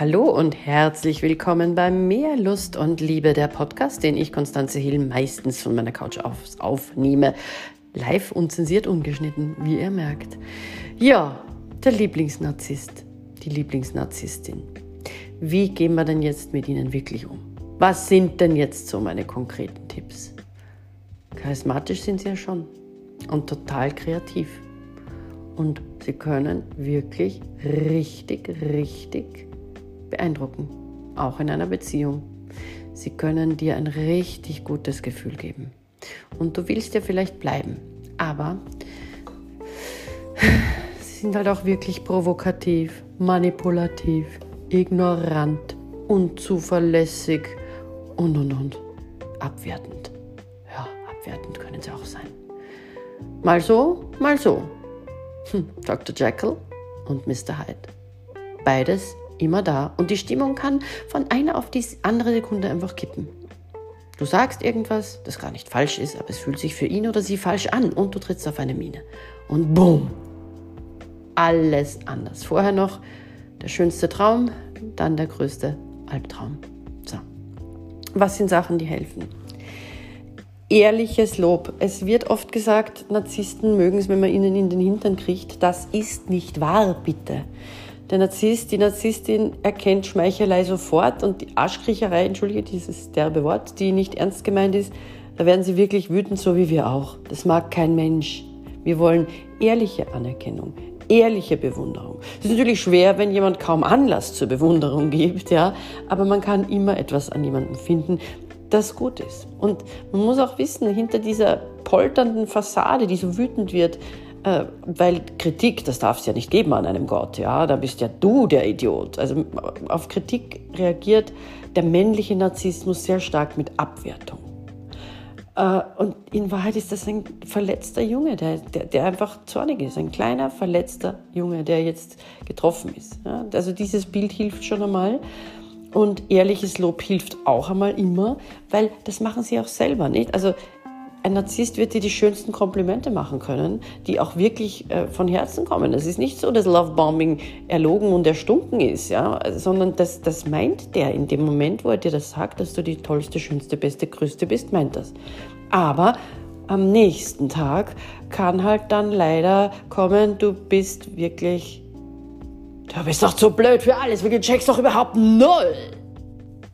Hallo und herzlich willkommen bei Mehr Lust und Liebe, der Podcast, den ich, Konstanze Hill, meistens von meiner Couch auf, aufnehme. Live unzensiert ungeschnitten, wie ihr merkt. Ja, der Lieblingsnarzisst, die Lieblingsnarzisstin. Wie gehen wir denn jetzt mit ihnen wirklich um? Was sind denn jetzt so meine konkreten Tipps? Charismatisch sind sie ja schon und total kreativ. Und sie können wirklich richtig, richtig beeindrucken, auch in einer Beziehung. Sie können dir ein richtig gutes Gefühl geben. Und du willst ja vielleicht bleiben, aber sie sind halt auch wirklich provokativ, manipulativ, ignorant, unzuverlässig und und und abwertend. Ja, abwertend können sie auch sein. Mal so, mal so. Hm, Dr. Jekyll und Mr. Hyde. Beides immer da und die Stimmung kann von einer auf die andere Sekunde einfach kippen. Du sagst irgendwas, das gar nicht falsch ist, aber es fühlt sich für ihn oder sie falsch an und du trittst auf eine Mine. Und boom, alles anders. Vorher noch der schönste Traum, dann der größte Albtraum. So. Was sind Sachen, die helfen? Ehrliches Lob. Es wird oft gesagt, Narzissten mögen es, wenn man ihnen in den Hintern kriegt. Das ist nicht wahr, bitte. Der Narzisst, die Narzisstin erkennt Schmeichelei sofort und die Arschkriecherei, entschuldige dieses derbe Wort, die nicht ernst gemeint ist, da werden sie wirklich wütend, so wie wir auch. Das mag kein Mensch. Wir wollen ehrliche Anerkennung, ehrliche Bewunderung. Es ist natürlich schwer, wenn jemand kaum Anlass zur Bewunderung gibt, ja, aber man kann immer etwas an jemandem finden, das gut ist. Und man muss auch wissen, hinter dieser polternden Fassade, die so wütend wird, äh, weil Kritik, das darf es ja nicht geben an einem Gott, ja, da bist ja du der Idiot. Also auf Kritik reagiert der männliche Narzissmus sehr stark mit Abwertung. Äh, und in Wahrheit ist das ein verletzter Junge, der, der, der, einfach zornig ist. Ein kleiner, verletzter Junge, der jetzt getroffen ist. Ja? Also dieses Bild hilft schon einmal. Und ehrliches Lob hilft auch einmal immer, weil das machen sie auch selber nicht. Also ein Narzisst wird dir die schönsten Komplimente machen können, die auch wirklich äh, von Herzen kommen. Es ist nicht so, dass Lovebombing erlogen und erstunken ist, ja, sondern das, das meint der in dem Moment, wo er dir das sagt, dass du die tollste, schönste, beste, größte bist, meint das. Aber am nächsten Tag kann halt dann leider kommen, du bist wirklich, du bist doch zu blöd für alles, wir checkst doch überhaupt null.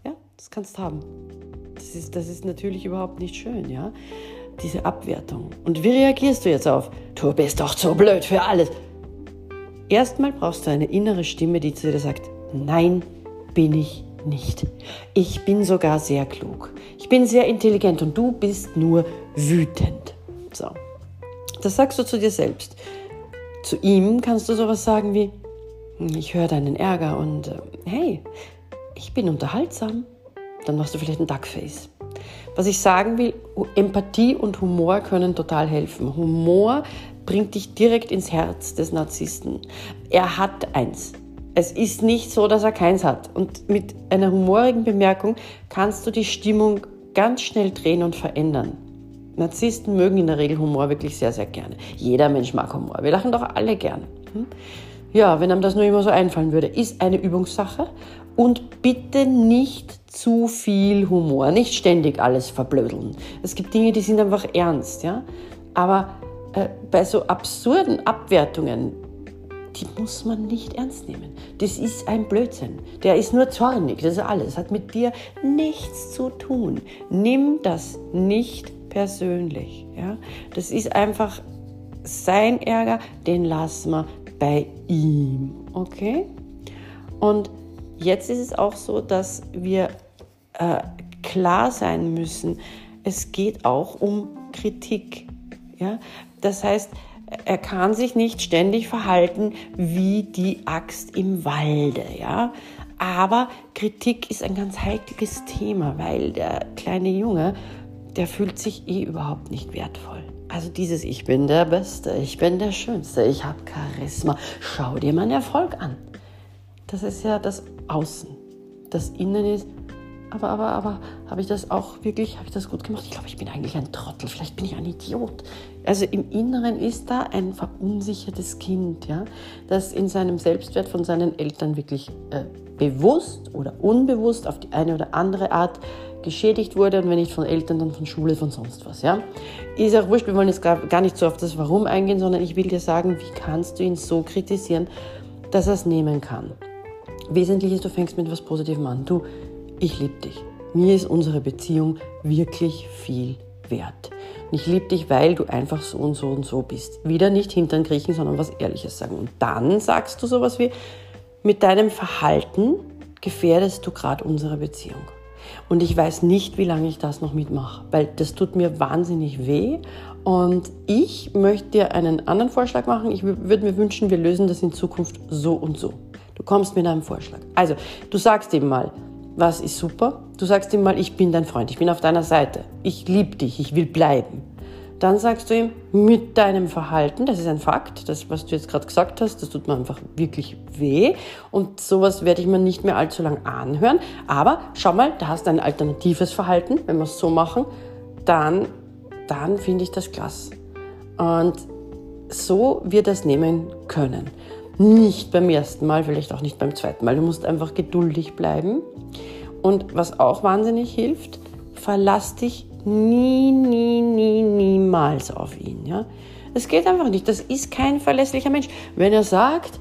Ja, das kannst du haben. Das ist, das ist natürlich überhaupt nicht schön, ja diese Abwertung. Und wie reagierst du jetzt auf, du bist doch zu blöd für alles? Erstmal brauchst du eine innere Stimme, die zu dir sagt, nein, bin ich nicht. Ich bin sogar sehr klug. Ich bin sehr intelligent und du bist nur wütend. So. Das sagst du zu dir selbst. Zu ihm kannst du sowas sagen wie, ich höre deinen Ärger und äh, hey, ich bin unterhaltsam. Dann machst du vielleicht ein Duckface. Was ich sagen will, Empathie und Humor können total helfen. Humor bringt dich direkt ins Herz des Narzissten. Er hat eins. Es ist nicht so, dass er keins hat. Und mit einer humorigen Bemerkung kannst du die Stimmung ganz schnell drehen und verändern. Narzissten mögen in der Regel Humor wirklich sehr, sehr gerne. Jeder Mensch mag Humor. Wir lachen doch alle gern. Hm? Ja, wenn einem das nur immer so einfallen würde, ist eine Übungssache. Und bitte nicht zu viel Humor, nicht ständig alles verblödeln. Es gibt Dinge, die sind einfach ernst, ja. Aber äh, bei so absurden Abwertungen, die muss man nicht ernst nehmen. Das ist ein Blödsinn. Der ist nur zornig, das ist alles. Hat mit dir nichts zu tun. Nimm das nicht persönlich. Ja? Das ist einfach sein Ärger, den lassen wir bei ihm. Okay? Und jetzt ist es auch so, dass wir äh, klar sein müssen, es geht auch um Kritik. Ja? Das heißt, er kann sich nicht ständig verhalten wie die Axt im Walde. Ja? Aber Kritik ist ein ganz heikles Thema, weil der kleine Junge, der fühlt sich eh überhaupt nicht wertvoll. Also dieses Ich bin der Beste, ich bin der Schönste, ich habe Charisma. Schau dir meinen Erfolg an. Das ist ja das Außen. Das Innen ist, aber, aber, aber, habe ich das auch wirklich, habe ich das gut gemacht? Ich glaube, ich bin eigentlich ein Trottel, vielleicht bin ich ein Idiot. Also im Inneren ist da ein verunsichertes Kind, ja, das in seinem Selbstwert von seinen Eltern wirklich äh, bewusst oder unbewusst auf die eine oder andere Art geschädigt wurde und wenn nicht von Eltern, dann von Schule, von sonst was. Ja? Ist auch wurscht, wir wollen jetzt gar nicht so auf das Warum eingehen, sondern ich will dir sagen, wie kannst du ihn so kritisieren, dass er es nehmen kann. Wesentlich ist, du fängst mit etwas Positivem an. Du, ich liebe dich. Mir ist unsere Beziehung wirklich viel wert. Und ich liebe dich, weil du einfach so und so und so bist. Wieder nicht hintern kriechen, sondern was Ehrliches sagen. Und dann sagst du sowas wie, mit deinem Verhalten gefährdest du gerade unsere Beziehung. Und ich weiß nicht, wie lange ich das noch mitmache, weil das tut mir wahnsinnig weh. Und ich möchte dir einen anderen Vorschlag machen. Ich würde mir wünschen, wir lösen das in Zukunft so und so. Du kommst mit einem Vorschlag. Also, du sagst ihm mal, was ist super? Du sagst ihm mal, ich bin dein Freund, ich bin auf deiner Seite, ich liebe dich, ich will bleiben. Dann sagst du ihm, mit deinem Verhalten, das ist ein Fakt, das, was du jetzt gerade gesagt hast, das tut mir einfach wirklich weh. Und sowas werde ich mir nicht mehr allzu lang anhören. Aber schau mal, da hast du ein alternatives Verhalten, wenn wir es so machen, dann, dann finde ich das klasse. Und so wird das nehmen können. Nicht beim ersten Mal, vielleicht auch nicht beim zweiten Mal. Du musst einfach geduldig bleiben. Und was auch wahnsinnig hilft, verlass dich nie, nie, nie, niemals auf ihn. Ja? Es geht einfach nicht. Das ist kein verlässlicher Mensch. Wenn er sagt,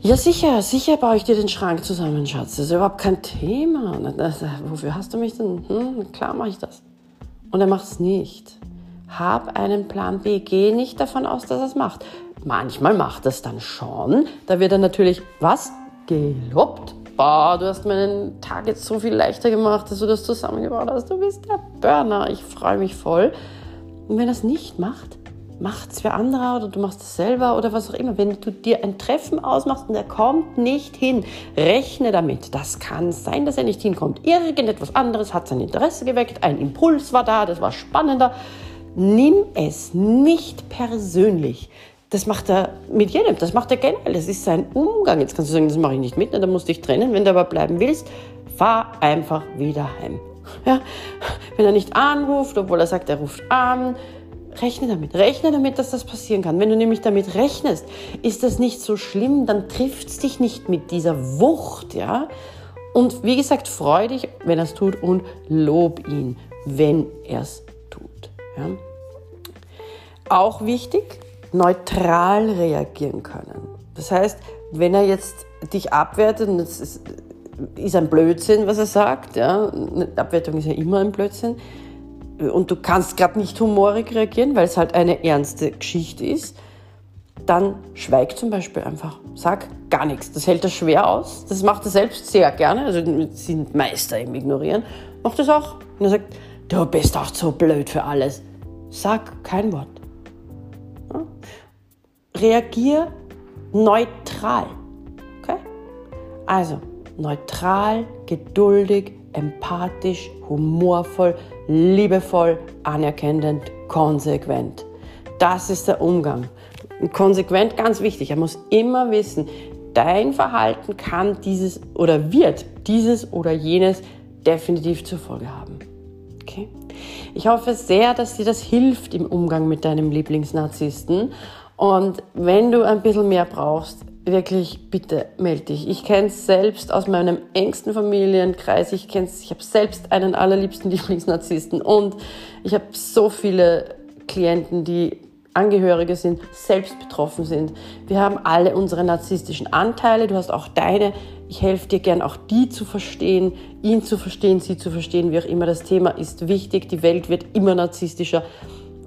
ja sicher, sicher baue ich dir den Schrank zusammen, Schatz. Das ist überhaupt kein Thema. Wofür hast du mich denn? Hm, klar mache ich das. Und er macht es nicht. Hab einen Plan B. Geh nicht davon aus, dass er es macht. Manchmal macht es dann schon. Da wird er natürlich, was? Gelobt boah, du hast meinen Tag jetzt so viel leichter gemacht, dass du das zusammengebaut hast. Du bist der Burner. Ich freue mich voll. Und wenn es nicht macht, macht es wer anderer oder du machst es selber oder was auch immer. Wenn du dir ein Treffen ausmachst und er kommt nicht hin, rechne damit. Das kann sein, dass er nicht hinkommt. Irgendetwas anderes hat sein Interesse geweckt, ein Impuls war da, das war spannender. Nimm es nicht persönlich. Das macht er mit jedem, das macht er generell, das ist sein Umgang. Jetzt kannst du sagen, das mache ich nicht mit, dann musst du dich trennen. Wenn du aber bleiben willst, fahr einfach wieder heim. Ja? Wenn er nicht anruft, obwohl er sagt, er ruft an, rechne damit. Rechne damit, dass das passieren kann. Wenn du nämlich damit rechnest, ist das nicht so schlimm, dann trifft es dich nicht mit dieser Wucht. Ja? Und wie gesagt, freu dich, wenn er es tut und lob ihn, wenn er es tut. Ja? Auch wichtig, neutral reagieren können. Das heißt, wenn er jetzt dich abwertet, und das ist, ist ein Blödsinn, was er sagt, ja, Abwertung ist ja immer ein Blödsinn, und du kannst gerade nicht humorig reagieren, weil es halt eine ernste Geschichte ist, dann schweig zum Beispiel einfach. Sag gar nichts. Das hält er schwer aus. Das macht er selbst sehr gerne. Also sind Meister im Ignorieren. Macht das auch. Und er sagt, du bist auch so blöd für alles. Sag kein Wort. Reagier neutral. Okay? Also neutral, geduldig, empathisch, humorvoll, liebevoll, anerkennend, konsequent. Das ist der Umgang. Und konsequent, ganz wichtig. Er muss immer wissen, dein Verhalten kann dieses oder wird dieses oder jenes definitiv zur Folge haben. Okay? Ich hoffe sehr, dass dir das hilft im Umgang mit deinem Lieblingsnarzissten. Und wenn du ein bisschen mehr brauchst, wirklich bitte melde dich. Ich kenne es selbst aus meinem engsten Familienkreis. Ich kenne ich habe selbst einen allerliebsten Lieblingsnarzissten und ich habe so viele Klienten, die Angehörige sind, selbst betroffen sind. Wir haben alle unsere narzisstischen Anteile. Du hast auch deine. Ich helfe dir gern auch die zu verstehen, ihn zu verstehen, sie zu verstehen, wie auch immer. Das Thema ist wichtig. Die Welt wird immer narzisstischer.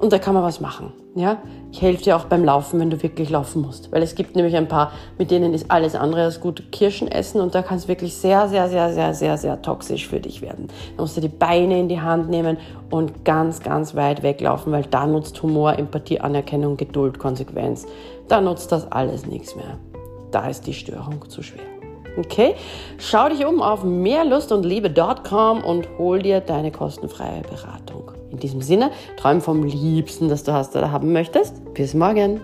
Und da kann man was machen. Ja? Ich helfe dir auch beim Laufen, wenn du wirklich laufen musst. Weil es gibt nämlich ein paar, mit denen ist alles andere als gut Kirschen essen und da kann es wirklich sehr, sehr, sehr, sehr, sehr, sehr toxisch für dich werden. Da musst du die Beine in die Hand nehmen und ganz, ganz weit weglaufen, weil da nutzt Humor, Empathie, Anerkennung, Geduld, Konsequenz. Da nutzt das alles nichts mehr. Da ist die Störung zu schwer. Okay? Schau dich um auf mehrlustundliebe.com und hol dir deine kostenfreie Beratung. In diesem Sinne, träum vom Liebsten, das du hast oder haben möchtest. Bis morgen.